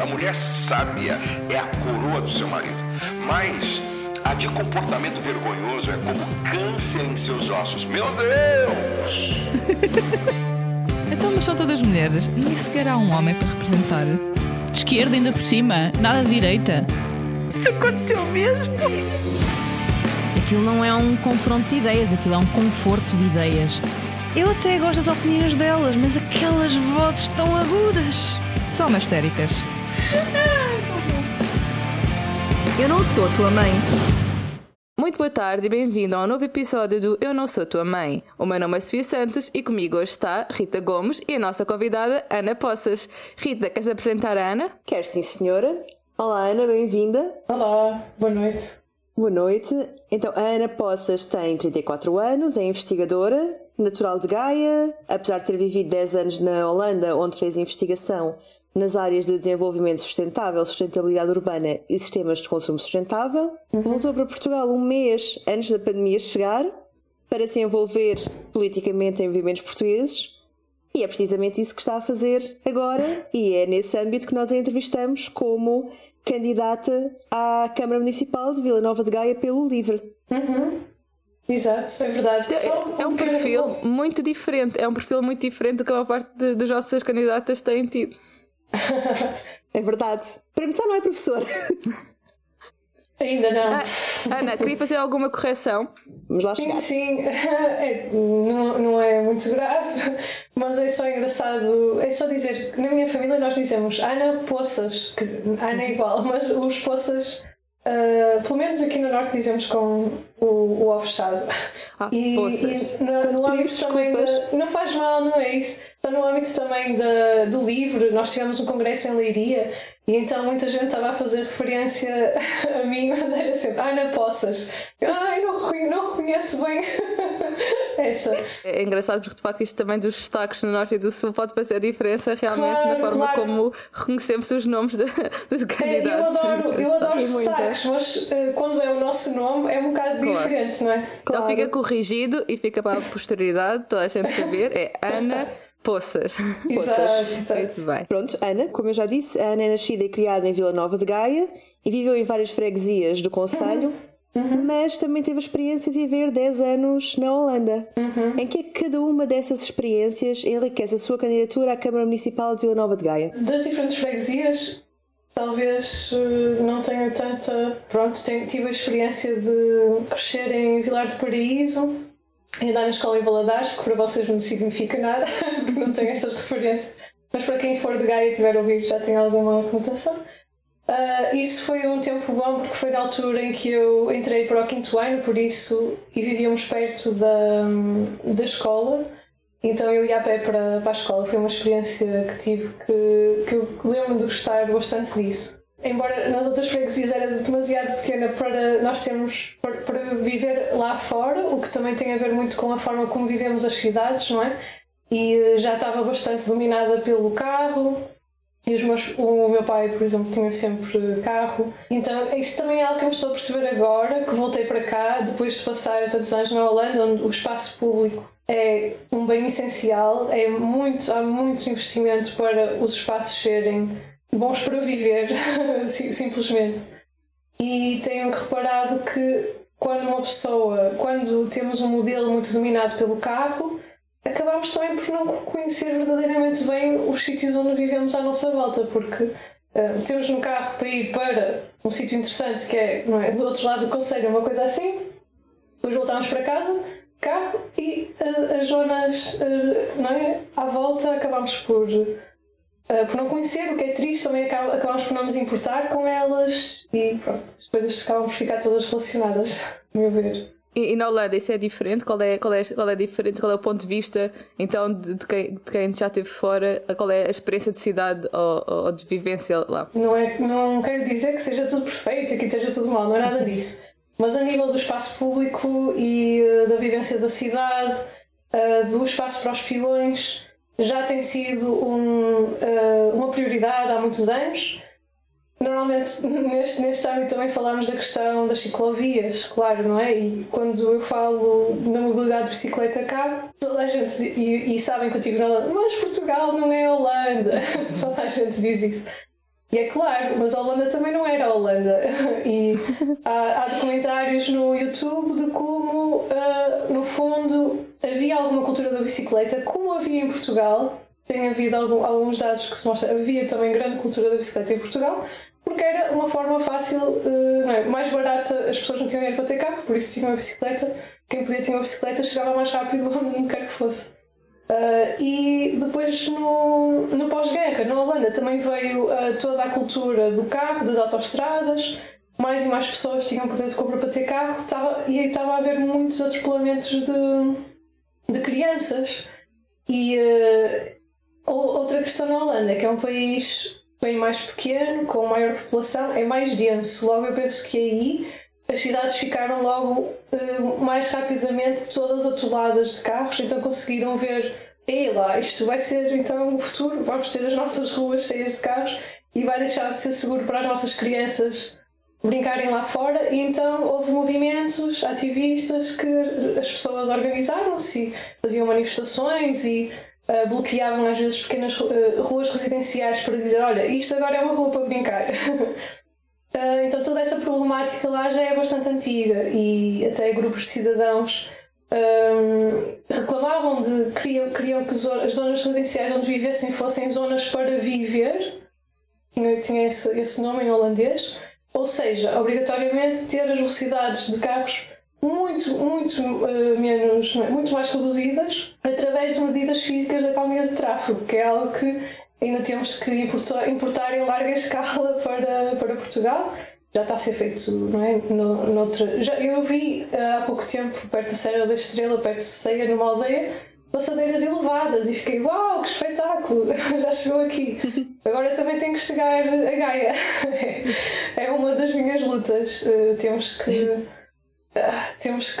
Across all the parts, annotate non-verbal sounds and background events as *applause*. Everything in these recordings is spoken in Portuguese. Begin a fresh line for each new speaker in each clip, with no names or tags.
A mulher sábia é a coroa do seu marido. Mas a de comportamento vergonhoso é como câncer em seus ossos. Meu Deus! *laughs*
então, mas são todas mulheres. Nem sequer há um homem para representar.
De esquerda ainda por cima, nada de direita.
Isso aconteceu mesmo?
Aquilo não é um confronto de ideias, aquilo é um conforto de ideias.
Eu até gosto das opiniões delas, mas aquelas vozes tão agudas.
São mastéricas.
Eu não sou tua mãe.
Muito boa tarde e bem-vindo ao novo episódio do Eu Não Sou Tua Mãe. O meu nome é Sofia Santos e comigo hoje está Rita Gomes e a nossa convidada Ana Poças. Rita, queres apresentar a Ana?
Quer sim, senhora. Olá, Ana, bem-vinda.
Olá, boa noite.
Boa noite. Então, a Ana Poças tem 34 anos, é investigadora, natural de Gaia, apesar de ter vivido 10 anos na Holanda, onde fez investigação nas áreas de desenvolvimento sustentável, sustentabilidade urbana e sistemas de consumo sustentável. Uhum. Voltou para Portugal um mês antes da pandemia chegar para se envolver politicamente em movimentos portugueses. E é precisamente isso que está a fazer agora, e é nesse âmbito que nós a entrevistamos como candidata à Câmara Municipal de Vila Nova de Gaia pelo LIVRE.
Uhum. Exato, é verdade.
É, é, um perfil muito diferente, é um perfil muito diferente do que a maior parte de, das nossas candidatas têm tido. *laughs*
é verdade. Para começar, não é professora. *laughs*
Ainda não.
Ah, Ana, queria fazer alguma correção?
Vamos lá chegar.
Sim, sim. *laughs* É, não, não é muito grave, mas é só engraçado. É só dizer que na minha família nós dizemos Ana Poças, que Ana é igual, mas os Poças Uh, pelo menos aqui no Norte dizemos com o, o ovo fechado.
Ah, e, e
no, no âmbito também de, Não faz mal, não é isso. Está no âmbito também de, do livro, nós tivemos um congresso em Leiria e então muita gente estava a fazer referência *laughs* a mim, mas era sempre Ana Poças. Ai, não, não reconheço bem *laughs* essa.
É engraçado porque de facto isto também dos destaques no Norte e do Sul pode fazer a diferença realmente
claro,
na forma
claro.
como reconhecemos os nomes de, *laughs* dos candidatos.
É, eu adoro, eu adoro os destaques, mas uh, quando é o nosso nome é um bocado claro. diferente, não é?
Então fica corrigido e fica para a posteridade, toda a gente saber, é Ana. Poças.
Exato, Muito
bem. Pronto, Ana, como eu já disse, a Ana é nascida e criada em Vila Nova de Gaia e viveu em várias freguesias do Conselho. Uhum Uhum. mas também teve a experiência de viver 10 anos na Holanda.
Uhum.
Em que é que cada uma dessas experiências enriquece a sua candidatura à Câmara Municipal de Vila Nova de Gaia?
Das diferentes freguesias, talvez eh, não tenha tanta. Pronto, tenho, tive a experiência de crescer em Vilar do Paraíso andar na escola em Valadares, que para vocês não significa nada, *laughs* porque não tenho estas referências. Mas para quem for de Gaia e tiver ouvido já tem alguma conotação. Uh, isso foi um tempo bom porque foi da altura em que eu entrei para o quinto ano, por isso, e vivíamos perto da, da escola, então eu ia a pé para, para a escola. Foi uma experiência que tive que, que eu lembro de gostar bastante disso. Embora nas outras freguesias era demasiado pequena para nós termos para, viver lá fora, o que também tem a ver muito com a forma como vivemos as cidades, não é? E já estava bastante dominada pelo carro, e os meus, o meu pai, por exemplo, tinha sempre carro. Então, isso também é algo que eu estou a perceber agora, que voltei para cá, depois de passar tantos anos na Holanda, onde o espaço público é um bem essencial, é muito, há muito investimento para os espaços serem bons para viver, *laughs* simplesmente. E tenho reparado que quando uma pessoa, quando temos um modelo muito dominado pelo carro, acabámos também por não conhecer verdadeiramente bem os sítios onde vivemos à nossa volta, porque uh, temos um carro para ir para um sítio interessante que é, é do outro lado do conselho, uma coisa assim, depois voltamos para casa, carro e uh, as zonas uh, não é, à volta acabámos por, por não conhecer, o que é triste, também acabámos por não nos importar com elas e pronto, as coisas acabam por ficar todas relacionadas, a meu ver.
E, e, na Holanda isso é diferente? Qual é, qual, é, qual é diferente? Qual é o ponto de vista então de, de, quem, de quem já esteve fora? Qual é a experiência de cidade ou, ou, de vivência lá?
Não, é, não quero dizer que seja tudo perfeito e que esteja tudo mal, não é nada disso. Mas a nível do espaço público e uh, da vivência da cidade, uh, do espaço para os peões, já tem sido um, uh, uma prioridade há muitos anos. Normalmente, *laughs* neste, neste âmbito também falamos da questão das ciclovias, claro, não é? E quando eu falo da mobilidade de bicicleta cá, toda a gente, e, e sabem que eu digo, mas Portugal não é Holanda, *laughs* toda a gente diz isso. E é claro, mas a Holanda também não era a Holanda. *laughs* E há, há documentários no YouTube de como, uh, no fundo, havia alguma cultura da bicicleta, como havia em Portugal. Tem havido algum, alguns dados que se mostram havia também grande cultura da bicicleta em Portugal, porque era uma forma fácil, uh, é? mais barata, as pessoas não tinham dinheiro para ter carro, por isso tinham uma bicicleta. Quem podia ter uma bicicleta chegava mais rápido *laughs* onde quer que fosse. Uh, e depois no, no pós-guerra, na Holanda, também veio uh, toda a cultura do carro, das autoestradas, mais e mais pessoas tinham poder de compra para ter carro, tava, e estava a haver muitos atropelamentos de, de crianças. E uh, outra questão na Holanda, que é um país bem mais pequeno, com maior população, é mais denso. Logo eu penso que aí as cidades ficaram logo uh, mais rapidamente todas atoladas de carros, então conseguiram ver, ei lá, isto vai ser então o futuro, vamos ter as nossas ruas cheias de carros e vai deixar de ser seguro para as nossas crianças brincarem lá fora. E então houve movimentos ativistas que as pessoas organizaram-se faziam manifestações e uh, bloqueavam às vezes pequenas uh, ruas residenciais para dizer olha, isto agora é uma rua para brincar *laughs* Uh, então toda essa problemática lá já é bastante antiga e até grupos de cidadãos um, reclamavam de queriam, queriam que as zonas residenciais onde vivessem fossem zonas para viver, tinha, tinha esse, esse nome em holandês, ou seja, obrigatoriamente ter as velocidades de carros muito, muito uh, menos, muito mais reduzidas através de medidas físicas da calmia de tráfego, que é algo que ainda temos que importar, importar em larga escala *laughs* para, para Portugal. Já está a ser feito, não é? No, noutra, já, eu vi eh, há pouco tempo, perto da Serra da Estrela, perto de Ceia, numa aldeia, passadeiras elevadas e fiquei, uau, que espetáculo! *laughs* Já chegou aqui. *laughs* Agora também tenho que chegar a Gaia. é uma das minhas lutas. Uh, temos que. Uh, temos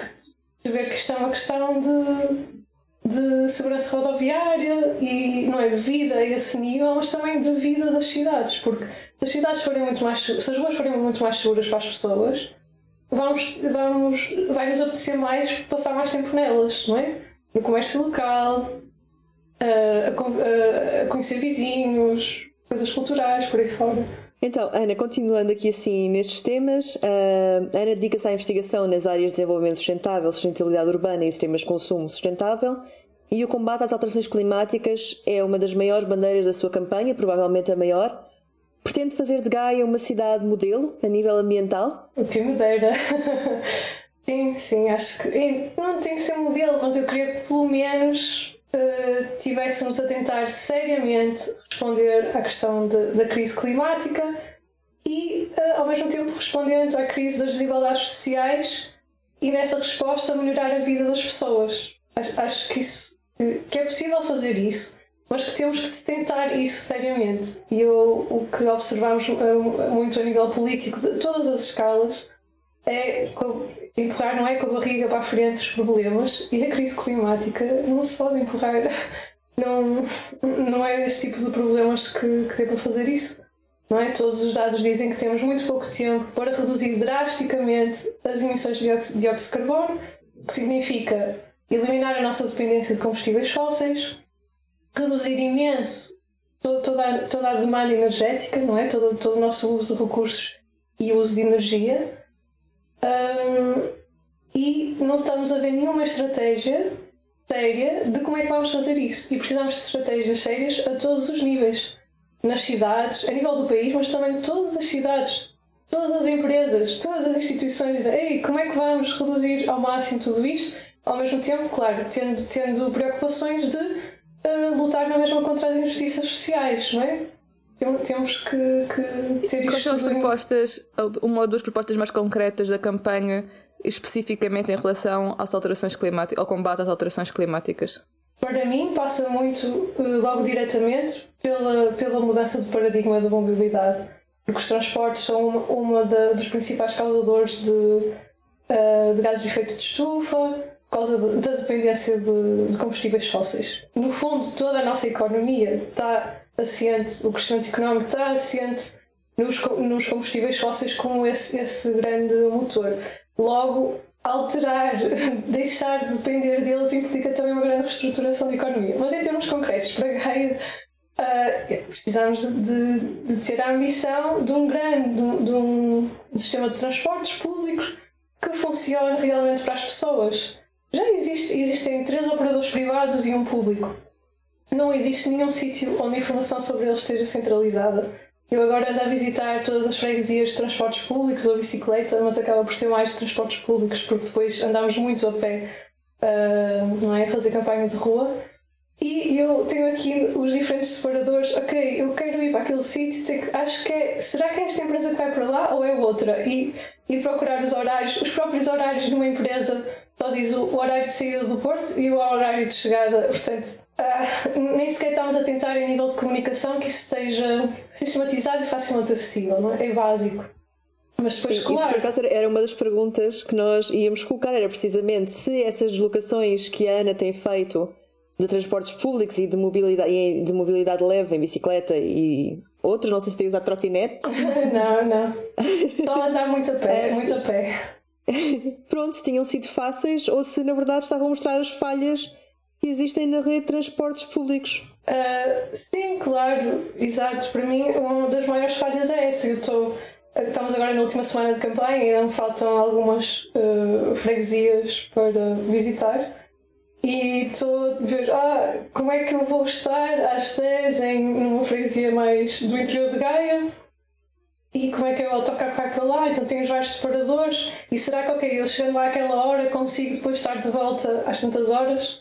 que ver que isto é uma questão de de segurança rodoviária e não é de vida a esse nível, mas também de vida das cidades, porque se as cidades forem muito mais se as ruas forem muito mais seguras para as pessoas, vamos, vamos, vai nos apetecer mais passar mais tempo nelas, não é? No comércio local, a, a, a conhecer vizinhos, coisas culturais, por aí fora.
Então, Ana, continuando aqui assim nestes temas, uh, Ana dedica-se à investigação nas áreas de desenvolvimento sustentável, sustentabilidade urbana e sistemas de consumo sustentável e o combate às alterações climáticas é uma das maiores bandeiras da sua campanha, provavelmente a maior. Pretende fazer de Gaia uma cidade modelo a nível ambiental?
Que madeira! *laughs* sim, sim, acho que. Não tem que ser modelo, mas eu queria que pelo menos uh, tivéssemos a tentar seriamente responder à questão de, da crise climática e, uh, ao mesmo tempo, respondendo à crise das desigualdades sociais e, nessa resposta, melhorar a vida das pessoas. Acho, acho que, isso, que é possível fazer isso, mas que temos que tentar isso seriamente. E eu, o que observamos uh, muito a nível político, de todas as escalas, é empurrar não é com a barriga para a frente os problemas e a crise climática não se pode empurrar. *laughs* Não, não é esse tipo de problemas que, que dê para fazer isso. Não é? Todos os dados dizem que temos muito pouco tempo para reduzir drasticamente as emissões de dióxido de carbono, que significa eliminar a nossa dependência de combustíveis fósseis, reduzir imenso toda, a, toda a demanda energética, não é? todo, todo o nosso uso de recursos e uso de energia um, e não estamos a ver nenhuma estratégia séria de como é que vamos fazer isso. E precisamos de estratégias sérias a todos os níveis. Nas cidades, a nível do país, mas também todas as cidades, todas as empresas, todas as instituições dizem Ei, como é que vamos reduzir ao máximo tudo isto? Ao mesmo tempo, claro, tendo, tendo preocupações de uh, lutar na mesma contra as injustiças sociais, não é? Temos que, que ter
Quais são as propostas, uma ou duas propostas mais concretas da campanha, especificamente em relação às alterações climáticas, ao combate às alterações climáticas?
Para mim, passa muito, eh, logo diretamente, pela, pela mudança de paradigma da mobilidade. Porque os transportes são uma, uma da, dos principais causadores de, uh, de gases de efeito de estufa, por causa de, da dependência de, de combustíveis fósseis. No fundo, toda a nossa economia está o crescimento económico está assente nos, nos combustíveis fósseis como esse, esse grande motor. Logo, alterar, *laughs* deixar de depender deles implica também uma grande reestruturação da economia. Mas em termos concretos, para Gaia, uh, precisamos de, de, ter a ambição de um grande de um, sistema de transportes públicos que funcione realmente para as pessoas. Já existe, existem três operadores privados e um público. Não existe nenhum sítio onde a informação sobre eles esteja centralizada. Eu agora ando a visitar todas as freguesias de transportes públicos ou bicicleta, mas acaba por ser mais de transportes públicos, porque depois andamos muito a pé, uh, não é? Fazer campanha de rua. E eu tenho aqui os diferentes separadores. Ok, eu quero ir para aquele sítio, acho que é. Será que é esta empresa que vai para lá ou é outra? E, e procurar os horários, os próprios horários de uma empresa só diz o, horário de saída do Porto e o horário de chegada. Portanto, uh, nem sequer estamos a tentar, em nível de comunicação, que isso esteja sistematizado e facilmente acessível, não é? É básico. Mas depois,
Isso,
claro.
por acaso era uma das perguntas que nós íamos colocar, era precisamente se essas deslocações que a Ana tem feito de transportes públicos e de mobilidade, de mobilidade leve em bicicleta e outros, não sei se tem usado trotinete. *laughs*
não, não. Só andar muito a pé, é, muito a pé. *laughs*
Pronto, se tinham sido fáceis ou se na verdade estavam a mostrar as falhas que existem na rede de transportes públicos.
Uh, sim, claro, exato. Para mim, uma das maiores falhas é essa. Eu. Estamos agora na última semana de campanha e ainda faltam algumas uh, freguesias para visitar. E estou a ver ah, como é que eu vou estar às 10 em uma freguesia mais do interior de Gaia e como é que o autocarro vai para lá? Então tem os vários separadores. E será que, ok, eu chegando lá àquela hora consigo depois estar de volta às tantas horas?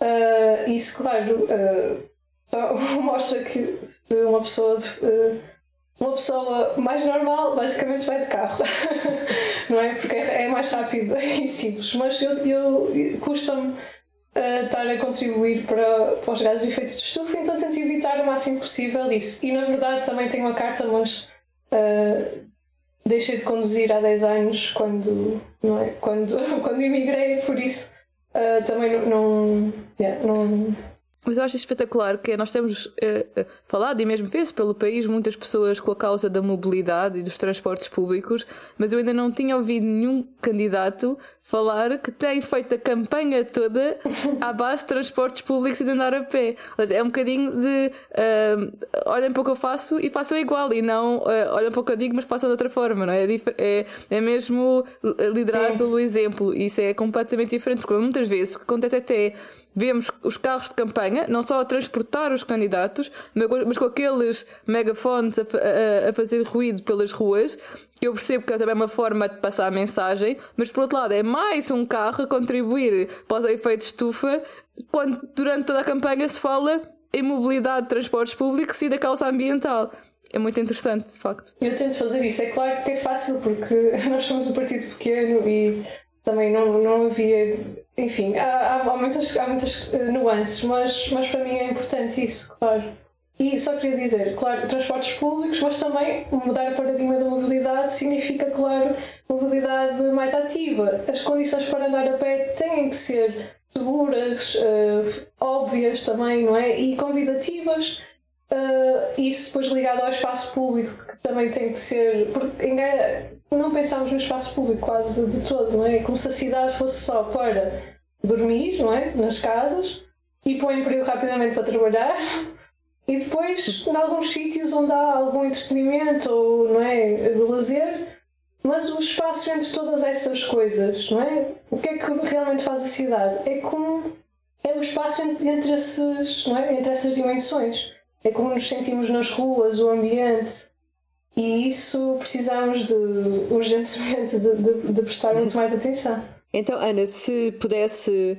Uh, isso, claro, uh, só *laughs* mostra que se uma pessoa. Uh, uma pessoa mais normal basicamente vai de carro, *laughs* não é? Porque é, é mais rápido *laughs* e simples. Mas eu, eu custa-me estar a contribuir para, para os gases de efeito de estufa, então tento evitar o máximo possível isso. E na verdade também tenho uma carta, mas Uh, deixei de conduzir há 10 anos quando, não é? quando, *laughs* quando emigrei, por isso uh, também não, não, yeah, não,
mas eu acho espetacular que nós temos uh, falado e mesmo vê-se pelo país muitas pessoas com a causa da mobilidade e dos transportes públicos, mas eu ainda não tinha ouvido nenhum candidato falar que tem feito a campanha toda à base de transportes públicos e de andar a pé. É um bocadinho de uh, olhem para o que eu faço e façam igual e não uh, olhem para o que eu digo, mas façam de outra forma, não é? É, é, é mesmo liderar Sim. pelo exemplo. Isso é completamente diferente, porque muitas vezes o que acontece até vemos os carros de campanha, não só a transportar os candidatos, mas com aqueles megafones a, a, a, fazer ruído pelas ruas, que eu percebo que é também uma forma de passar a mensagem, mas por outro lado é mais um carro a contribuir para os efeitos de estufa, quando durante toda a campanha se fala em mobilidade de transportes públicos e da causa ambiental. É muito interessante, de facto.
Eu tento fazer isso. É claro que é fácil porque *laughs* nós somos um partido pequeno e também não, não havia. Enfim, há, há, muitas, há muitas eh, nuances, mas, mas para mim é importante isso, claro. E só queria dizer, claro, transportes públicos, mas também mudar o paradigma da mobilidade significa, claro, mobilidade mais ativa. As condições para andar a pé têm que ser seguras, uh, óbvias também, não é? E convidativas. Uh, isso depois ligado ao espaço público, que também tem que ser. Porque não pensámos no espaço público quase de todo, não é? Como se a cidade fosse só para dormir, não é? Nas casas e para o emprego rapidamente para trabalhar *laughs* e depois em alguns sítios onde há algum entretenimento ou não é de lazer mas o espaço entre todas essas coisas não é o que é que realmente faz a cidade é como é o espaço entre, esses, não é? entre essas dimensões é como nos sentimos nas ruas o ambiente e isso precisamos de, urgentemente de, de, de prestar muito mais atenção.
Então, Ana, se pudesse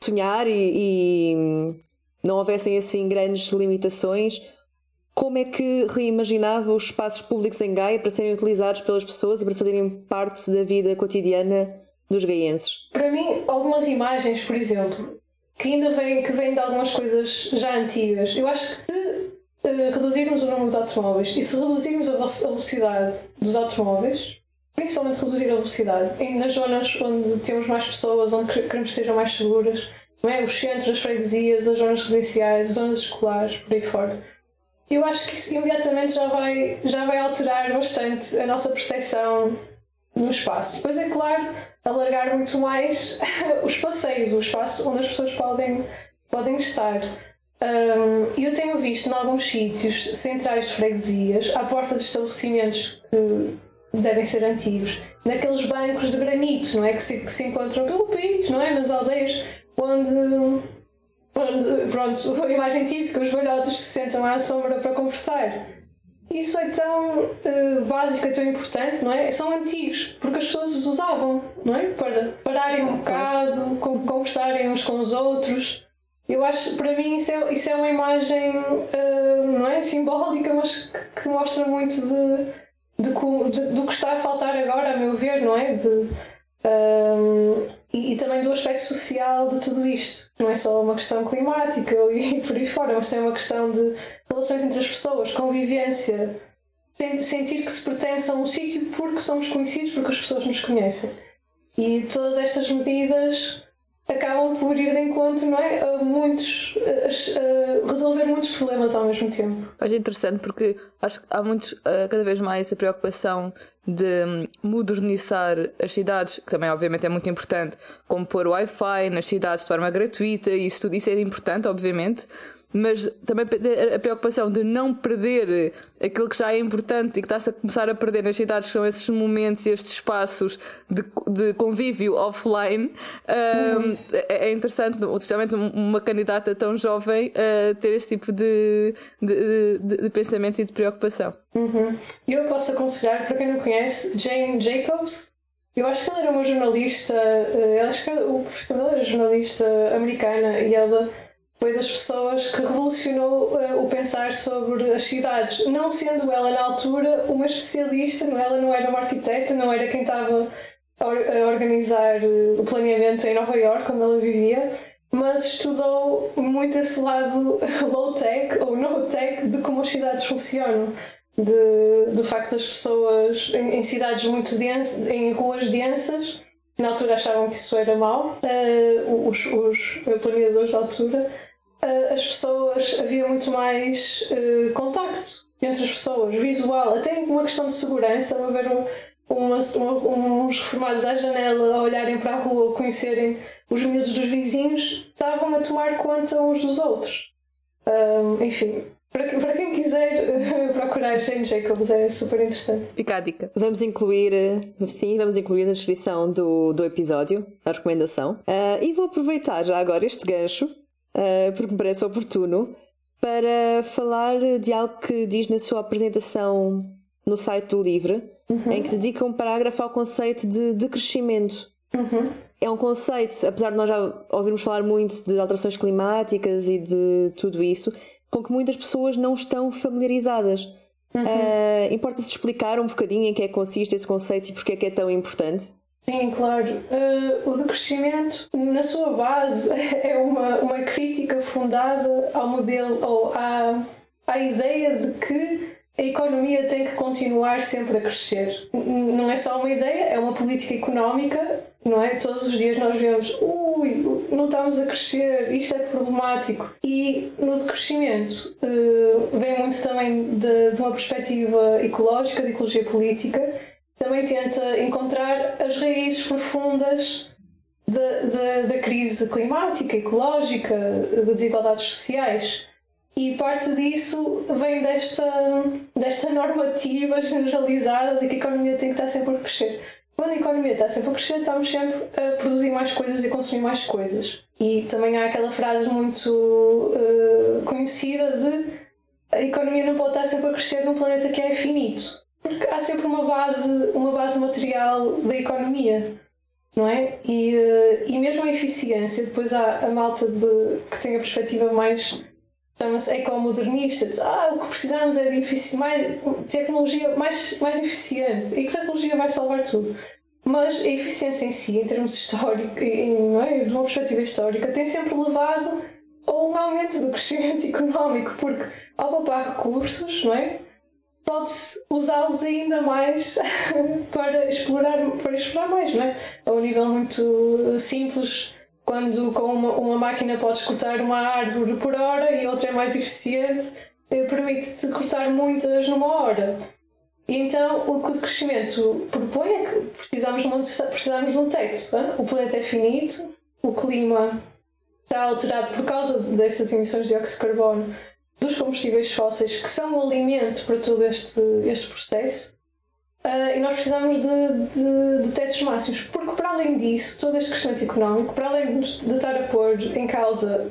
sonhar e, e, não houvessem assim grandes limitações, como é que reimaginava os espaços públicos em Gaia para serem utilizados pelas pessoas e para fazerem parte da vida cotidiana dos gaienses?
Para mim, algumas imagens, por exemplo, que ainda vêm, que vêm de algumas coisas já antigas. Eu acho que uh, reduzirmos o número de automóveis e se reduzirmos a velocidade dos automóveis, principalmente reduzir a velocidade em, nas zonas onde temos mais pessoas, onde queremos que sejam mais seguras, não é? os centros, as freguesias, as zonas residenciais, as zonas escolares, por aí fora. Eu acho que isso imediatamente já vai, já vai alterar bastante a nossa percepção no espaço. Depois é claro, alargar muito mais *laughs* os passeios, o espaço onde as pessoas podem, podem estar. Um, eu tenho visto em alguns sítios centrais de freguesias, à porta de estabelecimentos que devem ser antigos, naqueles bancos de granito, não é? Que se, que se encontram pelo país, não é? Nas aldeias, onde, onde pronto, *laughs* a imagem típica, os velhotes se sentam à sombra para conversar. Isso é tão uh, básico, é tão importante, não é? São antigos, porque as pessoas os usavam, não é? Para pararem um bocado, conversarem uns com os outros. Eu acho, para mim, isso é, isso é uma imagem, uh, não é? Simbólica, mas que, que mostra muito de, de, de, do que está a faltar agora, a meu ver, não é? De, um, e, e, também do aspecto social de tudo isto. Não é só uma questão climática *laughs* e por aí fora, mas também uma questão de relações entre as pessoas, convivência, sentir que se pertence a um sítio porque somos conhecidos, porque as pessoas nos conhecem. E todas estas medidas acabam por ir de encontro não é, a muitos, a, resolver muitos problemas ao mesmo tempo.
Acho interessante porque acho que há muitos, cada vez mais essa preocupação de modernizar as cidades, que também obviamente é muito importante, como pôr Wi-Fi nas cidades de forma gratuita, isso tudo isso é importante, obviamente, mas também a preocupação de não perder aquilo que já é importante e que está-se a começar a perder nas cidades, que são esses momentos e estes espaços de, de convívio offline. Uhum. é, é interessante, justamente uma candidata tão jovem, uh, ter esse tipo de, de, de, de pensamento e de preocupação.
Uhum. Eu posso aconselhar, para quem não conhece, Jane Jacobs. Eu acho que ela era uma jornalista, uh, acho que o professor era jornalista americana e ela foi das pessoas que revolucionou uh, o pensar sobre as cidades, não sendo ela na altura uma especialista, não, ela não era uma arquiteta, não era quem estava a, organizar uh, o planeamento em Nova York, quando ela vivia, mas estudou muito esse lado *laughs* low-tech ou no-tech de como as cidades funcionam. De, do facto das pessoas em, em cidades muito densas, em ruas densas, na altura achavam que isso era mau, uh, os, os planeadores da altura, as pessoas havia muito mais uh, contacto entre as pessoas, visual, até uma questão de segurança, haver um, uma, uma, uns reformados à janela a olharem para a rua, conhecerem os miúdos dos vizinhos, estavam a tomar conta uns dos outros. Um, enfim, para, para quem quiser *laughs* procurar Jane Jacobs é super interessante.
Fica a dica.
Vamos incluir, sim, vamos incluir na descrição do, do episódio a recomendação. Uh, e vou aproveitar já agora este gancho uh, porque me parece oportuno, para falar de algo que diz na sua apresentação no site do Livre, uhum. em que dedica um parágrafo ao conceito de, de crescimento.
Uhum.
É um conceito, apesar de nós já ouvirmos falar muito de alterações climáticas e de tudo isso, com que muitas pessoas não estão familiarizadas. Uhum. Uh, Importa-te explicar um bocadinho em que é que consiste esse conceito e porque é que é tão importante?
Sim, claro. Uh, o decrescimento, na sua base, *laughs* é uma, uma crítica fundada ao modelo ou à, à ideia de que a economia tem que continuar sempre a crescer. Não é só uma ideia, é uma política económica, não é? Todos os dias nós vemos, ui, não estamos a crescer, isto é problemático. E no decrescimento uh, vem muito também de, de uma perspectiva ecológica, de ecologia política também tenta encontrar as raízes profundas da, da, da crise climática, ecológica, das desigualdades sociais. E parte disso vem desta, desta normativa *laughs* generalizada de que a economia tem que estar sempre a crescer. Quando a economia está sempre a crescer, estamos sempre a produzir mais coisas e a consumir mais coisas. E também há aquela frase muito uh, conhecida de a economia não pode estar sempre a crescer num planeta que é finito. Porque há sempre uma base, uma base material da economia, não é? E, eh, e mesmo a eficiência, depois há a malta de, que tem a perspectiva mais chama-se ecomodernista, diz, ah, o que precisamos é de mais, tecnologia mais, mais eficiente e que tecnologia vai salvar tudo. Mas a eficiência em si, em termos históricos, não é? de uma perspectiva histórica, tem sempre levado a um aumento do crescimento *laughs* económico, porque ao poupar recursos, não é? Pode-se usá-los ainda mais *laughs* para explorar, para explorar mais, não é? A um nível muito simples, quando com uma, uma máquina podes cortar uma árvore por hora e outra é mais eficiente, eh, permite-te cortar muitas numa hora. E então o que o crescimento propõe é que precisamos de um, precisamos de um teto. É? O planeta é finito, o clima está alterado por causa dessas emissões de dióxido de carbono dos combustíveis fósseis, que são o alimento para todo este, este processo. Uh, e nós precisamos de, de, de, tetos máximos, porque para além disso, todo este crescimento económico, para além de estar a pôr em causa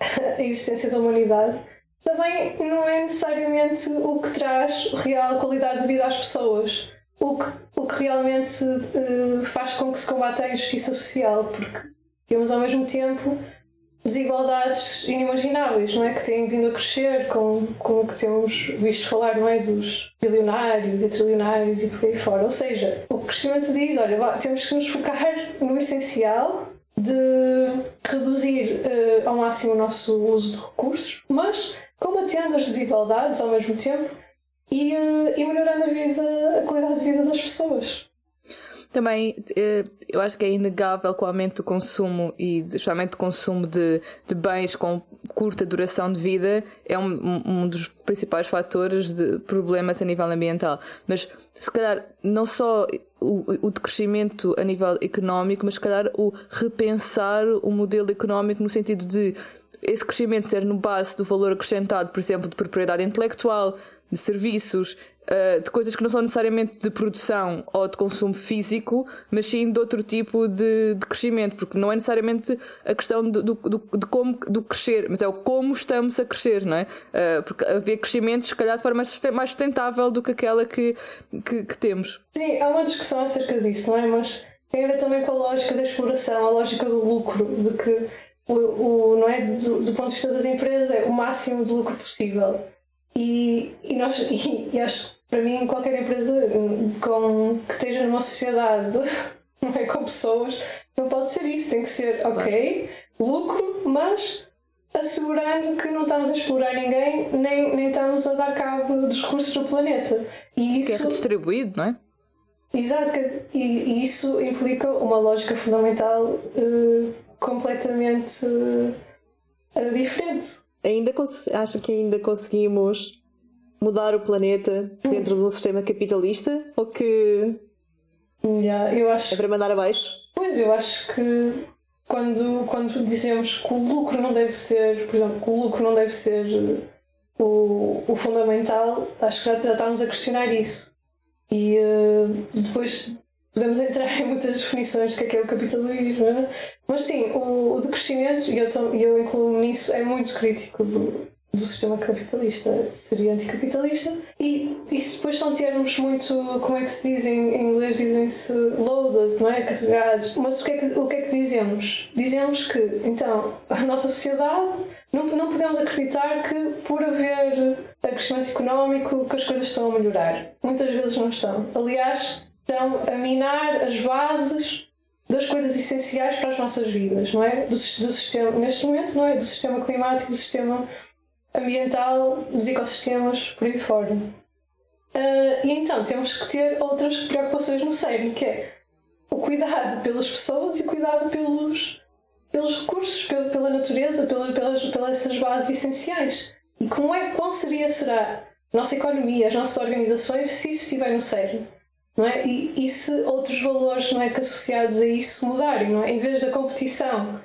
*laughs* a existência da humanidade, também não é necessariamente o que traz real qualidade de vida às pessoas. O que, o que realmente uh, faz com que se combata a injustiça social, porque temos ao mesmo tempo desigualdades inimagináveis, não é? Que têm vindo a crescer com, com o que temos visto falar, não é? Dos bilionários e trilionários e por aí fora. Ou seja, o crescimento diz: olha, temos que nos focar *laughs* no essencial de reduzir uh, ao máximo o nosso uso de recursos, mas combatendo as desigualdades ao mesmo tempo e, uh, e melhorando a, vida, a qualidade de vida das pessoas.
Também eh, eu acho que é inegável que o aumento do consumo e especialmente o consumo de, de bens com curta duração de vida é um, um dos principais fatores de problemas a nível ambiental. Mas se calhar não só o, o decrescimento a nível económico, mas se calhar o repensar o modelo económico no sentido de esse crescimento ser no base do valor acrescentado, por exemplo, de propriedade intelectual, de serviços, uh, de coisas que não são necessariamente de produção ou de consumo físico, mas sim de outro tipo de, de crescimento, porque não é necessariamente a questão do, do, do, de como do crescer, mas é o como estamos a crescer, não é? Uh, porque haver crescimento, se calhar, de forma mais sustentável do que aquela que, que, que temos.
Sim, há uma discussão acerca disso, não é? Mas tem a ver também com a lógica da exploração, a lógica do lucro, de que o, o, não é? Do, do ponto de vista das empresas é o máximo de lucro possível. E, e, nós, *laughs* e, e acho que para mim qualquer empresa com, que esteja numa sociedade *laughs* não é, com pessoas não pode ser isso, tem que ser ok, lucro, mas assegurando que não estamos a explorar ninguém nem, nem estamos a dar cabo dos recursos do planeta.
E isso, que é redistribuído, não é?
Exato, e, e isso implica uma lógica fundamental uh, completamente uh, diferente.
Ainda acho que ainda conseguimos mudar o planeta dentro de um sistema capitalista ou que
yeah, eu acho...
é para mandar abaixo?
Pois, eu acho que quando, quando dizemos que o lucro não deve ser, por exemplo, que o lucro não deve ser o, o fundamental, acho que já, já estamos a questionar isso. E uh, depois podemos entrar em muitas definições do que é, que é o capitalismo, é? mas sim, o, o decrescimento, e eu, eu incluo nisso, é muito crítico do, do sistema capitalista, seria anticapitalista, e isso depois são termos muito, como é que se diz em, em inglês, dizem-se loaded, não é? Carregados. Mas o que, é que, o que é que dizemos? Dizemos que, então, a nossa sociedade não, não podemos acreditar que por haver crescimento económico que as coisas estão a melhorar. Muitas vezes não estão. Aliás, estão a minar as bases das coisas essenciais para as nossas vidas, não é? Do, do sistema, neste momento, não é? Do sistema climático, do sistema ambiental, dos ecossistemas, por aí fora. Uh, e então temos que ter outras preocupações no cérebro, que é o cuidado pelas pessoas e o cuidado pelos, pelos recursos, pela, pela natureza, pela, pelas, pelas essas bases essenciais. E como é, qual seria, será nossa economia, as nossas organizações, se isso estiver no cérebro? Não é? e, e se outros valores não é, que associados a isso mudarem, não é? em vez da competição,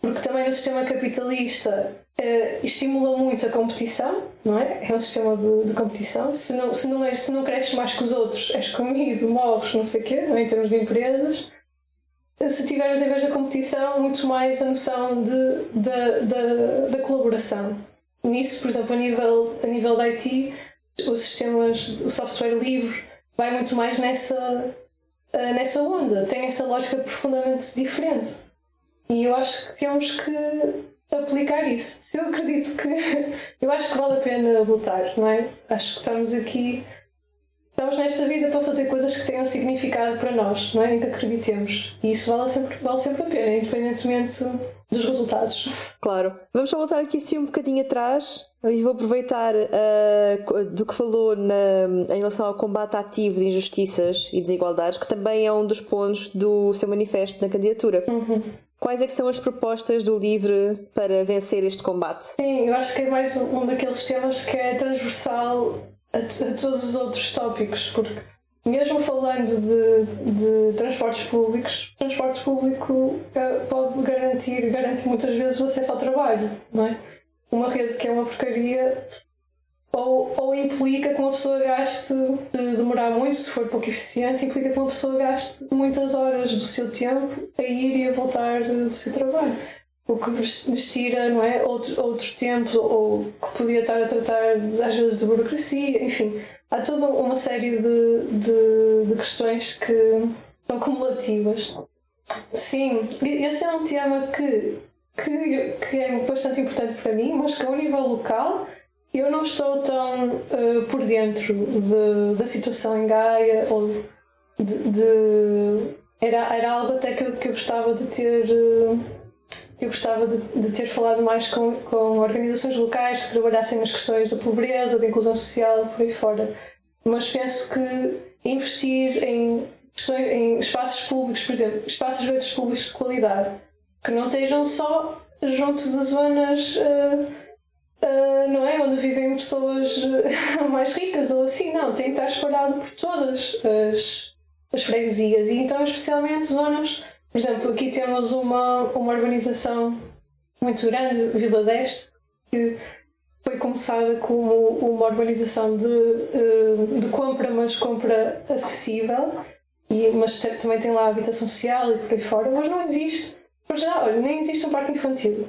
porque também no sistema capitalista uh, estimula muito a competição, não é? É um sistema de, de competição. Se não, se, não és, se não cresces mais que os outros, és comido, morres, não sei o quê, não é? em termos de empresas. Se tiveres, em vez da competição, muito mais a noção de, de, da colaboração. Nisso, por exemplo, a nível, a nível da IT, os sistemas, o software livre vai muito mais nessa, uh, nessa onda, tem essa lógica profundamente diferente. E eu acho que temos que aplicar isso. Se eu acredito que. *laughs* Eu acho que vale a pena lutar, não é? Acho que estamos aqui. Estamos nesta vida para fazer coisas que tenham significado para nós, não é? Em que acreditemos. E isso vale sempre, vale sempre a pena, independentemente dos resultados.
Claro. Vamos só voltar aqui assim um bocadinho atrás e vou aproveitar uh, do que falou na, em relação ao combate ativo de injustiças e desigualdades, que também é um dos pontos do seu manifesto na candidatura.
Uhum.
Quais é que são as propostas do LIVRE para vencer este combate?
Sim, eu acho que é mais um daqueles temas que é transversal a, a todos os outros tópicos, porque mesmo falando de, de transportes públicos, transporte público eh, pode garantir, garante muitas vezes o acesso ao trabalho, não é? Uma rede que é uma porcaria ou, ou implica que uma pessoa gaste, de demorar muito, se for pouco eficiente, implica que uma pessoa gaste muitas horas do seu tempo a ir e a voltar do seu trabalho. O que nos tira, não é? Outros, outros tempos, ou que podia estar a tratar, às vezes, de burocracia, enfim há toda uma série de, de, de questões que são cumulativas. Sim, esse é um tema que, que, que é bastante importante para mim, mas que ao nível local eu não estou tão uh, por dentro de, da situação em Gaia ou de, de, era, era algo até que eu, que eu gostava de ter uh, eu gostava de, de, ter falado mais com, com organizações locais que trabalhassem nas questões da pobreza, da inclusão social, por aí fora. Mas penso que investir em, em espaços públicos, por exemplo, espaços verdes públicos de qualidade, que não estejam só juntos das zonas. Uh, Uh, não é? Onde vivem pessoas uh, *laughs* mais ricas ou assim, não, tem que estar espalhado por todas as, as freguesias e então, especialmente zonas por exemplo, aqui temos uma, uma urbanização muito grande, Vila Deste, que foi começada como uma urbanização de, eh, de compra, mas compra acessível, e, mas também tem lá habitação social e por aí fora, mas não existe, por já, olha, nem existe um parque infantil.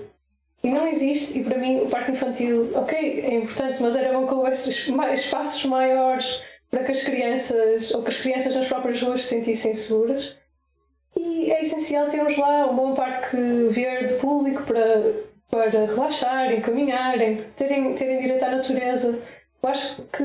E não existe, e para mim o parque infantil, ok, é importante, mas era bom que houvesse espaços maiores para que as crianças, ou que as crianças nas próprias ruas se sentissem seguras. E é essencial termos lá um bom parque verde público para, para relaxarem, caminharem, terem, terem direito à natureza. Eu acho que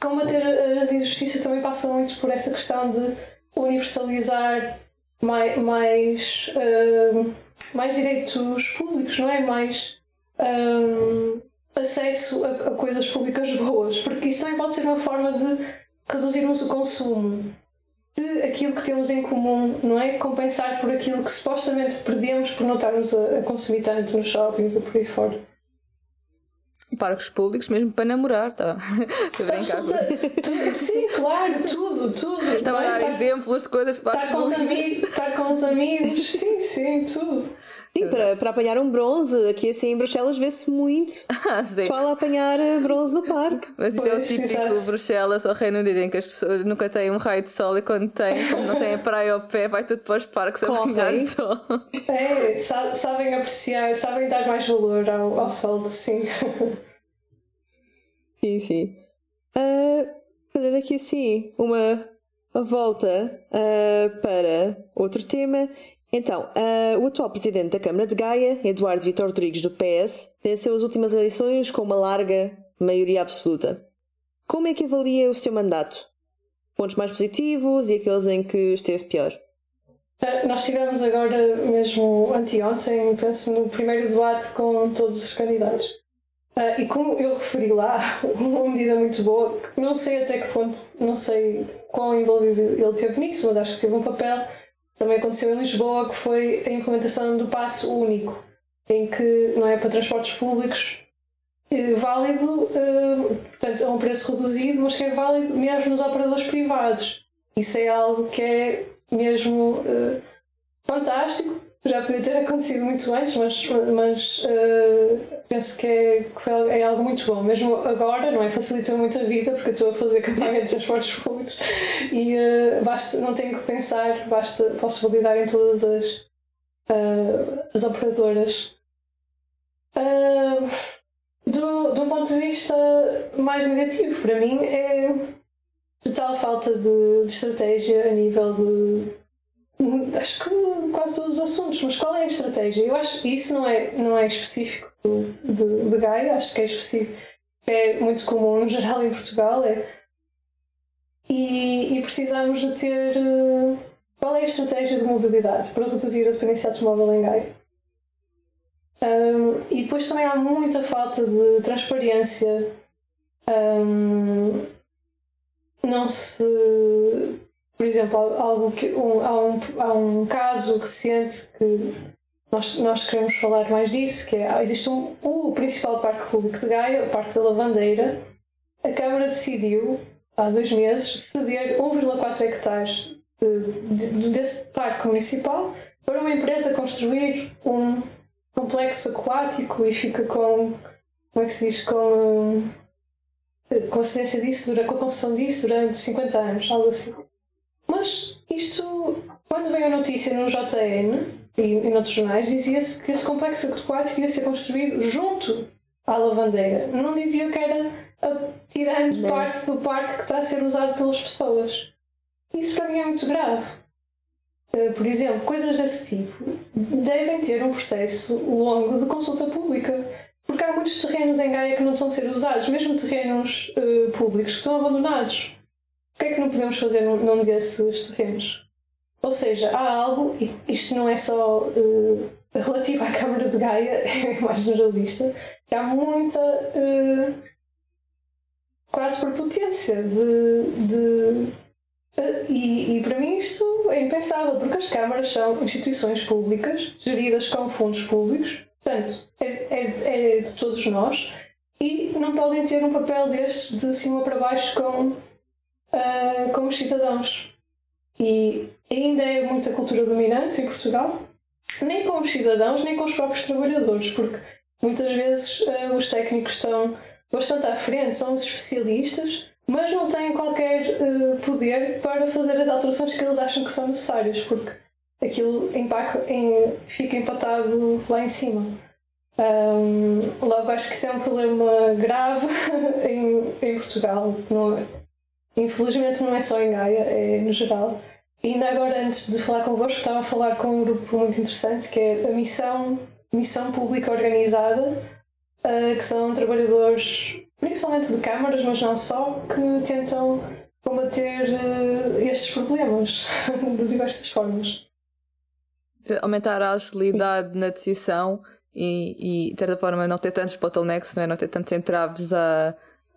combater as injustiças também passa muito por essa questão de universalizar mais, mais, uh, mais direitos públicos, não é? Mais um, acesso a, a, coisas públicas boas, porque isso também pode ser uma forma de reduzirmos o consumo de aquilo que temos em comum, não é? Compensar por aquilo que supostamente perdemos por não estarmos a, a consumir tanto nos shoppings ou por aí fora.
Parques públicos mesmo para namorar, tá? *laughs* Brincar.
sim, claro, tudo, tudo.
Estava a dar tá, exemplos de coisas
para estar com, os amigos, estar com os amigos, sim, sim, tudo.
Sim, para, para apanhar um bronze, aqui assim em Bruxelas vê-se muito. *laughs* Ah, sim. Pessoal a apanhar eh, bronze no parque. *laughs*
Mas isso é o típico exato. Bruxelas ou Reino Unido em que as pessoas nunca têm um raio de sol e quando têm, como não têm a praia ao pé, vai tudo para os parques a apanhar sol. *laughs*
É, sabem apreciar, sabem dar mais valor ao, ao sol, sim.
Sim, sim. Uh, fazendo aqui assim uma, uma volta uh, para outro tema então, uh, o atual presidente da Câmara de Gaia, Eduardo Vitor Rodrigues, do PS, venceu as últimas eleições com uma larga maioria absoluta. Como é que avalia o seu mandato? Pontos mais positivos e aqueles em que esteve pior?
Uh, nós tivemos agora, mesmo anteontem, penso, no primeiro debate com todos os candidatos. Uh, e como eu referi lá, *laughs* uma medida muito boa, não sei até que ponto, não sei quão envolvido ele teve nisso, mas acho que teve um papel também aconteceu em Lisboa, que foi a implementação do passo único, em que não é para transportes públicos é válido, uh, portanto, a um preço reduzido, mas que é válido mesmo nos operadores privados. Isso é algo que é mesmo uh, fantástico já podia ter *laughs* acontecido muito antes, mas, mas uh, penso que, é, que é algo muito bom. Mesmo agora, não é? Facilita muito a vida, porque eu estou a fazer campanha de transportes *laughs* públicos e uh, basta, não tenho que pensar, basta, posso validar em todas as, uh, as operadoras. do, de um ponto de vista mais negativo, para mim, é total falta de, de estratégia a nível de acho que quase todos os assuntos, mas qual é a estratégia? Eu acho que isso não é, não é específico de, de Gaia, acho que é específico, é muito comum no geral em Portugal. É, e, e precisamos de ter. Eh, qual é a estratégia de mobilidade para reduzir a dependência automóvel em Gaia? Um, e depois também há muita falta de transparência. Um, não se por exemplo, algo que, um, há, um, há um caso recente que nós, nós queremos falar mais disso, que é, existe um, o principal parque público de Gaia, o Parque da Lavandeira. A Câmara decidiu há dois meses, ceder 1,4 hectares uh, desse parque municipal para uma empresa construir um complexo aquático e fica com, como é que se diz, com, com a disso, com a concessão disso durante 50 anos, algo assim. Mas isto, quando veio a notícia no JN e em outros jornais, dizia-se que esse complexo aquático ia ser construído junto à lavandeira. Não dizia que era tirando parte do parque que está a ser usado pelas pessoas. Isso para mim é muito grave. Eh, por exemplo, coisas desse tipo devem ter um processo longo de consulta pública. Porque há muitos terrenos em Gaia que não estão a ser usados, mesmo terrenos uh, públicos que estão abandonados. O que é que não podemos fazer num desses terrenos? Ou seja, há algo, e isto não é só uh, relativo à Câmara de Gaia, *laughs* é mais generalista, que há muita uh, quase prepotência de, de e, e, para mim isto é impensável, porque as câmaras são instituições públicas, geridas com fundos públicos, portanto, é, é, é de todos nós, e não podem ter um papel destes de cima para baixo com, uh, com os cidadãos. E ainda é muita cultura dominante em Portugal, nem com os cidadãos, nem com os próprios trabalhadores, porque muitas vezes uh, os técnicos estão bastante à frente, são os especialistas mas não têm qualquer uh, poder para fazer as alterações que eles acham que são necessárias, porque aquilo em, fica empatado lá em cima. Um, logo, acho que isso é um problema grave *laughs* em, em Portugal. Não, é, infelizmente, não é só em Gaia, é no geral. Ainda agora, antes de falar convosco, estava a falar com um grupo muito interessante que é a Missão, Missão Pública Organizada, uh, que são trabalhadores principalmente de câmaras, mas não só, que tentam combater uh, estes problemas *laughs* de diversas formas.
Aumentar a agilidade na decisão e, e, de certa forma, não ter tantos bottlenecks, não, é? não ter tantos entraves a,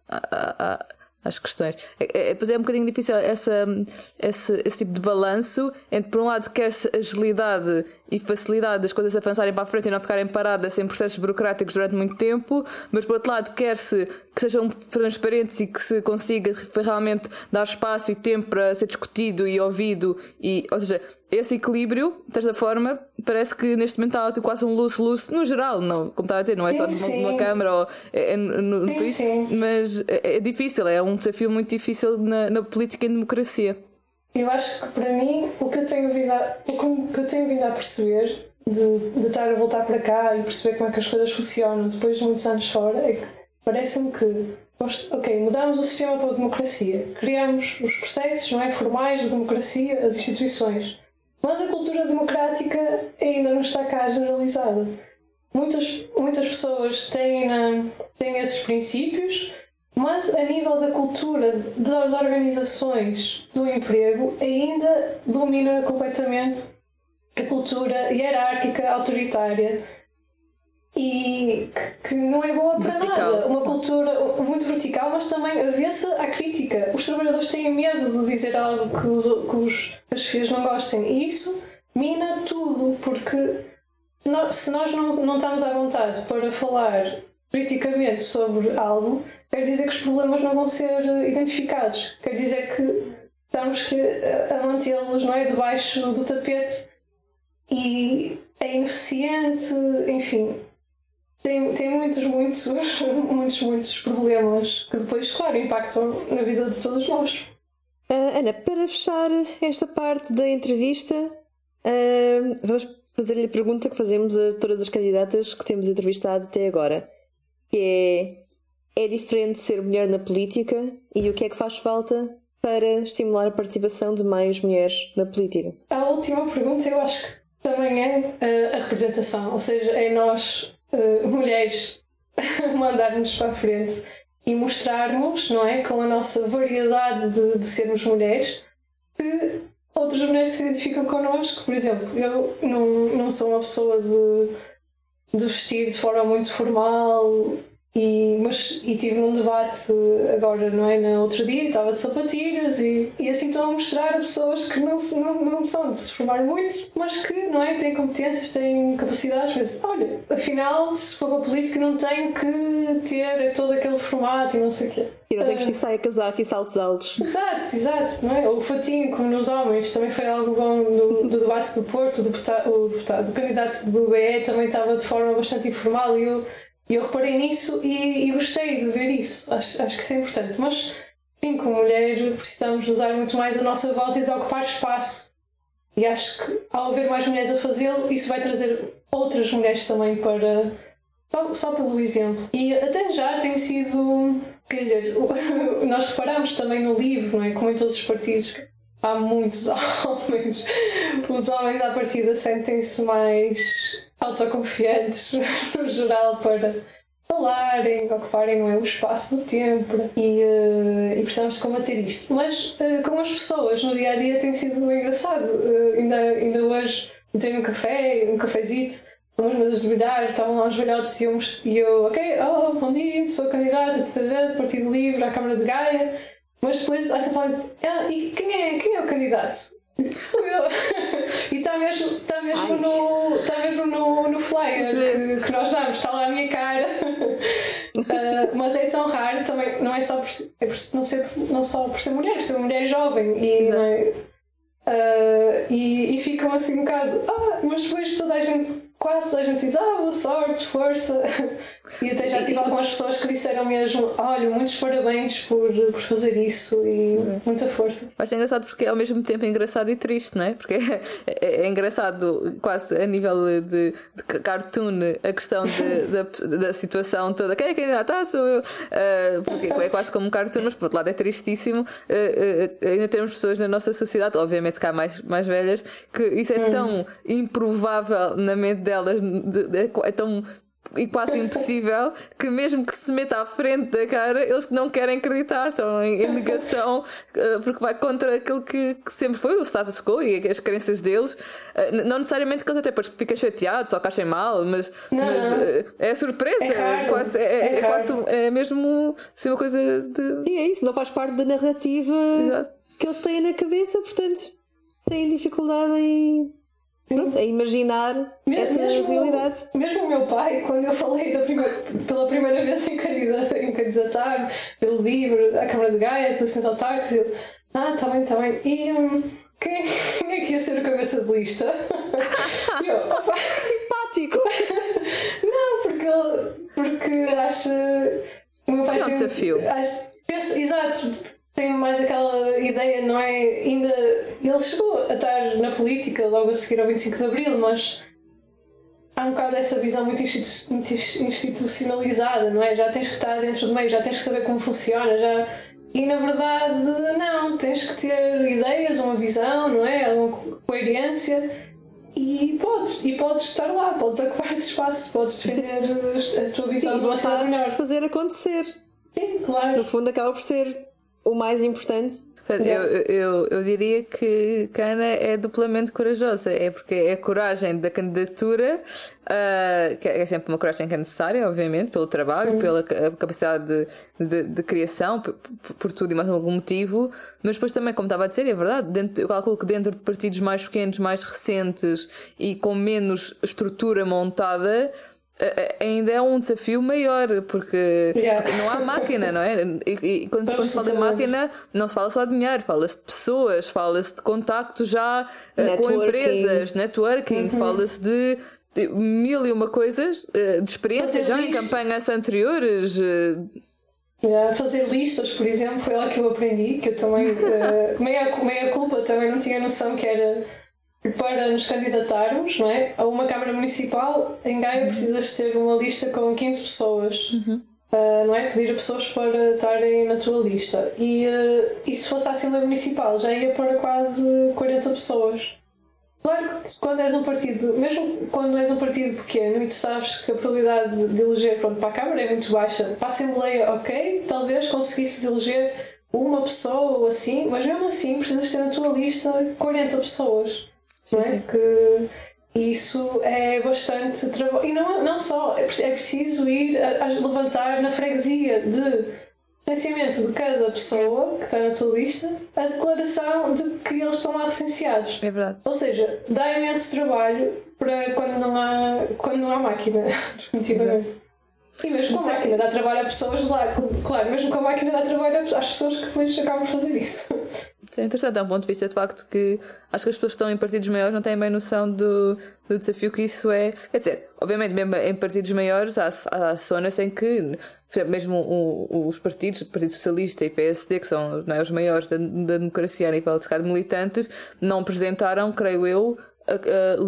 a, a as questões. É, é, pois é um bocadinho difícil essa, esse, esse tipo de balanço entre, por um lado, quer-se agilidade e facilidade das coisas avançarem para a frente e não ficarem paradas em processos burocráticos durante muito tempo, mas, por outro lado, quer-se que sejam transparentes e que se consiga realmente dar espaço e tempo para ser discutido e ouvido, e, ou seja, esse equilíbrio, desta forma, parece que neste momento está tipo, quase um luce-luce no geral, não, como estava a dizer, não é sim, só de uma, uma câmara ou é, é no, sim, país, sim. mas é, é, difícil, é um desafio muito difícil na, na política e democracia.
Eu acho que para mim o que eu tenho vindo a, o que eu tenho vindo a perceber de, de estar a voltar para cá e perceber como é que as coisas funcionam depois de muitos anos fora é que parece-me que ok, mudamos o sistema para a democracia, criamos os processos não é, formais de democracia, as instituições mas a cultura democrática ainda não está cá generalizada. Muitas, muitas pessoas têm, têm esses princípios, mas a nível da cultura das organizações do emprego ainda domina completamente a cultura hierárquica, autoritária e que, que, não é boa para vertical. nada. Uma cultura muito vertical, mas também avessa à crítica. Os trabalhadores têm medo de dizer algo que os, que os, que filhas não gostem e isso mina tudo, porque se nós, se nós não, não estamos à vontade para falar criticamente sobre algo, quer dizer que os problemas não vão ser identificados. Quer dizer que estamos a mantê-los não é, debaixo do tapete e é ineficiente, enfim tem, tem muitos, muitos, *laughs* muitos, muitos problemas que depois, claro, impactam na vida de todos nós.
Uh, Ana, para fechar esta parte da entrevista, uh, vamos fazer-lhe a pergunta que fazemos a todas as candidatas que temos entrevistado até agora, que é, é diferente ser mulher na política e o que é que faz falta para estimular a participação de mais mulheres na política?
A última pergunta eu acho que também é a representação, ou seja, é nós uh, mulheres *laughs* mandar-nos para a frente e mostrarmos, não é, com a nossa variedade de, de sermos mulheres, que outras mulheres que se identificam connosco. Por exemplo, eu não, não sou uma pessoa de, de vestir de forma muito formal E, mas, e tive num debate agora, não é? No outro dia, estava de sapatilhas e, e assim estou a mostrar a pessoas que não, não, não são de se formar muito, mas que, não é? Têm competências, têm capacidades. Mas, olha, afinal, se for para a política, não tenho que ter todo aquele formato e não sei o quê.
E não tem que vestir saia, casaco e saltos altos.
Exato, exato, não é? O fatinho, como nos homens, também foi algo bom do, do debate do Porto, o deputado, o deputado, o candidato do BE também estava de forma bastante informal e eu e eu reparei nisso e, e, gostei de ver isso. Acho, acho que isso é importante. Mas, sim, como mulher, precisamos usar muito mais a nossa voz e de ocupar espaço. E acho que, ao haver mais mulheres a fazê-lo, isso vai trazer outras mulheres também para. Só, só pelo exemplo. E até já tem sido. Quer dizer, *laughs* nós reparamos também no livro, não é? Como em todos os partidos, há muitos *laughs* homens. Os homens, à partida, sentem-se mais autoconfiantes *laughs* no geral para falarem, ocuparem não é, o espaço do tempo e, uh, e precisamos de combater isto. Mas uh, com as pessoas no dia a dia tem sido engraçado. Uh, ainda, ainda hoje entrei num café, um cafezito, com as mesas de bilhar, estavam lá os velhotes e eu, e eu, ok, oh, bom dia, sou candidata do Partido Livre à Câmara de Gaia. Mas depois há sempre ah, e quem é, quem é o candidato? Sou eu. *laughs* e está mesmo, tá mesmo, no, tá mesmo no, no flyer que, que nós damos, está lá a minha cara. Uh, *laughs* mas é tão raro também, não é só por, é por, não, ser, não só por ser mulher, por ser mulher jovem e, é, uh, e, e ficam assim um bocado, ah, mas depois toda a gente quase toda a gente diz, ah, boa sorte, força. *laughs* E até já tive algumas pessoas que disseram mesmo, olha, muitos parabéns por, por fazer isso e muita força.
Mas é engraçado porque é ao mesmo tempo engraçado e triste, não é? Porque é, é, é engraçado quase a nível de, de cartoon a questão de, da, da situação toda. Quem é que ainda está? Sou eu. Uh, porque é quase como um cartoon, mas por outro lado é tristíssimo uh, uh, ainda termos pessoas na nossa sociedade, obviamente se cá mais, mais velhas, que isso é hum. tão improvável na mente delas de, de, é tão e quase impossível que mesmo que se meta à frente da cara eles não querem acreditar estão em, em negação uh, porque vai contra aquilo que, que, sempre foi o status quo e as crenças deles. Uh, não necessariamente que eles até depois ficam chateados ou que achem mal mas, mas uh, é surpresa é, quase, é, é, é, quase é mesmo assim, uma coisa de
e é isso, não faz parte da narrativa Exato. que eles têm na cabeça portanto têm dificuldade em Pronto, a imaginar mesmo, essa realidade.
Mesmo o meu pai, quando eu falei da primeira, pela primeira vez em candidatar, em candidatar pelo livro, à Câmara de Gaia, a Associação de ele, ah, está bem, está bem. E um, quem, quem é que ia ser o cabeça de lista? *laughs*
eu, Simpático! *laughs*
Não, porque, porque acho. O meu pai
é um desafio.
Acho, penso, exato tenho mais aquela ideia, não é? Ainda. Ele chegou a estar na política logo a seguir ao 25 de Abril, mas há um bocado essa visão muito, institucionalizada, não é? Já tens que estar dentro do meio, já tens que saber como funciona, já. E na verdade, não, tens que ter ideias, uma visão, não é? Alguma coerência. E podes, e podes estar lá, podes ocupar esse espaço, podes defender a tua visão
Sim, de uma melhor. fazer acontecer.
Sim, claro.
No fundo acaba por ser o mais importante.
Eu, eu, eu diria que Cana é duplamente corajosa, é porque é a coragem da candidatura, uh, que é sempre uma coragem que é necessária, obviamente, pelo trabalho, uhum. pela capacidade de, de, de criação, por, por, tudo e mais algum motivo, mas depois também, como estava a dizer, é verdade, dentro, eu calculo que dentro de partidos mais pequenos, mais recentes e com menos estrutura montada, ainda é um desafio maior porque, yeah. porque não há máquina, não é? E, e quando, quando se fala de máquina, não se fala só de dinheiro, fala-se de pessoas, fala-se de contactos já uh, com empresas, networking, uhum. fala-se de, de, mil e uma coisas, uh, de experiências já em campanhas anteriores. Uh,
Yeah, fazer listas, por exemplo, foi lá que eu aprendi, que eu também, uh, meia, meia culpa, também não tinha noção que era para nos candidatarmos não é? a uma Câmara Municipal, em Gaia uhum. precisas ter uma lista com 15 pessoas. Uhum. Uh, não é? Pedir a pessoas para estarem na tua lista. E, uh, e se fosse a Assembleia Municipal, já ia para quase 40 pessoas. Claro que quando és um partido, mesmo quando és um partido pequeno e tu sabes que a probabilidade de eleger pronto, para a Câmara é muito baixa, para a Assembleia, ok, talvez conseguisses eleger uma pessoa ou assim, mas mesmo assim precisas ter na tua lista 40 pessoas. Sim, é? sim. Que, isso é bastante trabalho. E não, não só, é, é preciso ir a, a levantar na freguesia de licenciamento de cada pessoa que está na tua lista a declaração de que eles estão lá licenciados.
É verdade.
Ou seja, dá imenso trabalho para quando não há, quando não há máquina, *laughs* definitivamente. E mesmo com a
é-
máquina dá trabalho a pessoas lá, claro, mesmo com a máquina dá trabalho às pessoas que depois acabam por fazer isso.
É interessante, é um ponto de vista de facto que acho que as pessoas que estão em partidos maiores não têm bem noção do, do desafio que isso é. Quer dizer, obviamente, mesmo em partidos maiores há, há zonas em que, por exemplo, mesmo o- os partidos, o Partido Socialista e PSD, que são é, os maiores da, da democracia a nível de militantes, não apresentaram, creio eu,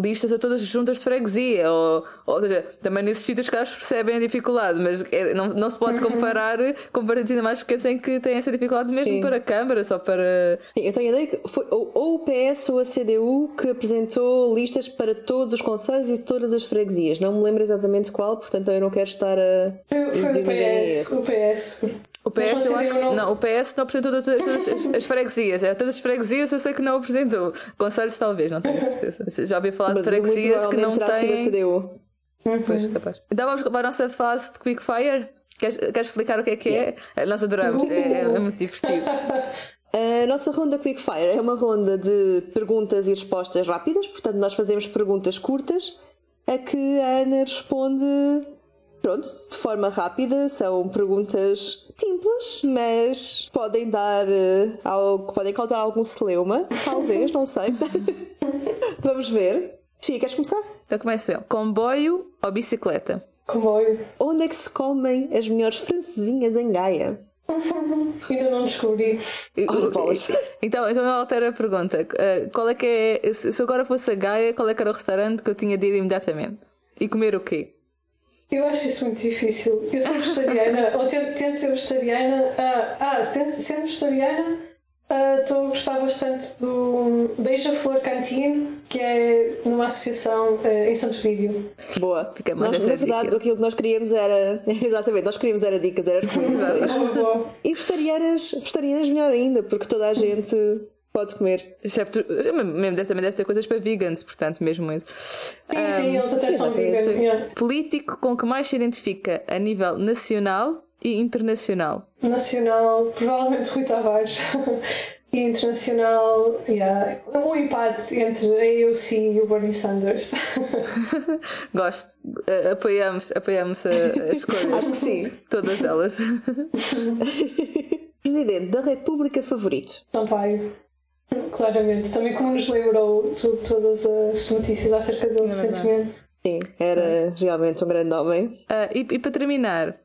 listas a todas as juntas de freguesia, ou, ou seja, também nesses sítios que elas percebem a dificuldade, mas é- não, não se pode comparar com partidos ainda mais pequenos em que têm essa dificuldade mesmo
Sim.
para a Câmara, só para.
Sim, eu tenho a ideia que foi ou, ou o PS ou a CDU que apresentou listas para todos os conselhos e todas as freguesias. Não me lembro exatamente qual, portanto eu não quero estar a.
Foi, foi o PS, o PS.
O PS eu acho que
não-
não, o PS não apresentou todas, as, todas as- as freguesias. É, todas as freguesias eu sei que não apresentou. Conselhos talvez, não tenho certeza. Já ouvi falar de
Mas muito
freguesias que não têm.
CDU.
Pois, capaz. Então vamos para a nossa fase de Quickfire. Queres, queres explicar o que é que é? Nós adoramos, é, é- é muito divertido. *laughs*
A nossa ronda Quickfire é uma ronda de perguntas e respostas rápidas, portanto, nós fazemos perguntas curtas a que a Ana responde, pronto, de forma rápida. São perguntas simples, mas podem dar eh, algo, podem causar algum celeuma, talvez, não sei. *laughs* Vamos ver. Tia, queres começar?
Então começo eu. Comboio ou bicicleta?
Comboio.
Onde é que se comem as melhores francesinhas em Gaia? *laughs*
Ainda não descobri.
Oh. *laughs*
Então, então eu altero a pergunta. Uh, Qual é que é. Se se eu agora fosse a Gaia, qual é que era o restaurante que eu tinha de ir imediatamente? E comer o quê?
Eu acho isso muito difícil. Eu sou vegetariana, *laughs* ou tento, tento ser vegetariana. Ah, ah tento, sendo vegetariana, ah, estou a gostar bastante do Beija-Flor Canteen, que é numa associação ah, em Santo Vídeo.
Boa.
Fica mais
Nós, na verdade,
dica.
aquilo que nós queríamos era. *laughs* Exatamente, nós queríamos era dicas, era *laughs* recomendações. E vegetarianas, vegetarianas melhor ainda, porque toda a gente pode comer.
Excepto, mesmo deve, também deve ter coisas para vegans, portanto, mesmo isso.
Sim, sim, eles até são
sim.
yeah.
Político com que mais se identifica a nível nacional e internacional.
Nacional, provavelmente Rui Tavares. *laughs* e internacional, yeah. um empate entre a AOC e o Bernie Sanders. *laughs*
Gosto. Uh, apoiamos, apoiamos a- as escolhas.
Acho que sim.
Todas elas. *laughs*
Presidente da República favorito.
Sampaio. Claramente. Também como nos lembrou tu- todas as notícias acerca
É
dele recentemente.
Sim, era realmente um grande homem.
Uh, e, e para terminar, uh,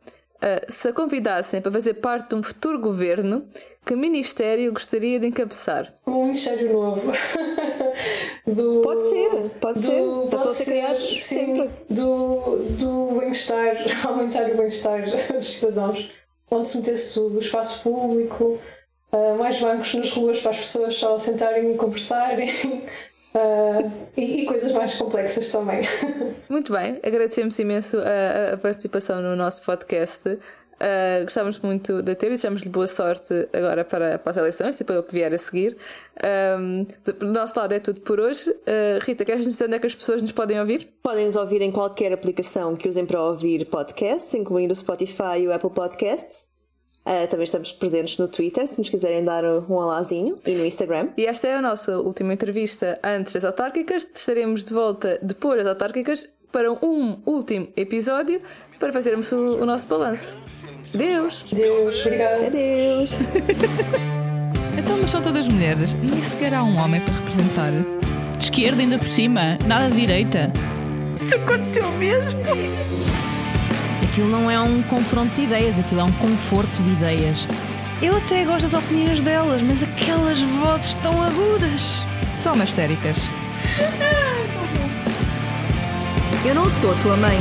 se a convidassem para fazer parte de um futuro governo, que ministério gostaria de encabeçar?
Um Ministério Novo. *laughs* do,
Pode ser, pode ser. Eles
pode
estão a ser criados
sim,
sempre.
Do, do bem-estar, *laughs* aumentar o bem-estar dos cidadãos. Onde se metesse tudo, o espaço público, ah, mais bancos nas ruas para as pessoas só sentarem e conversarem. *laughs* ah, e, e coisas mais complexas também. *laughs*
Muito bem, agradecemos imenso a, a participação no nosso podcast. Uh, gostávamos muito de ter e desejamos-lhe boa sorte agora para, para as eleições e para o que vier a seguir. Um, do do nosso lado é tudo por hoje. Uh, Rita, queres dizer onde é que as pessoas nos podem ouvir?
Podem nos ouvir em qualquer aplicação que usem para ouvir podcasts, incluindo o Spotify e o Apple Podcasts. Ah, também estamos presentes no Twitter, se nos quiserem dar um alazinho, e no Instagram.
E esta é a nossa última entrevista antes das autárquicas. Estaremos de volta depois das autárquicas para um último episódio para fazermos o, o nosso balanço. Deus!
Deus, obrigada.
Adeus! *laughs*
Então, mas são todas mulheres. Nem sequer há um homem para representar. De esquerda, ainda por cima. Nada de direita.
Isso aconteceu mesmo?
Aquilo não é um confronto de ideias, aquilo é um conforto de ideias.
Eu até gosto das opiniões delas, mas aquelas vozes tão agudas.
São umas histéricas.
Eu não sou tua mãe.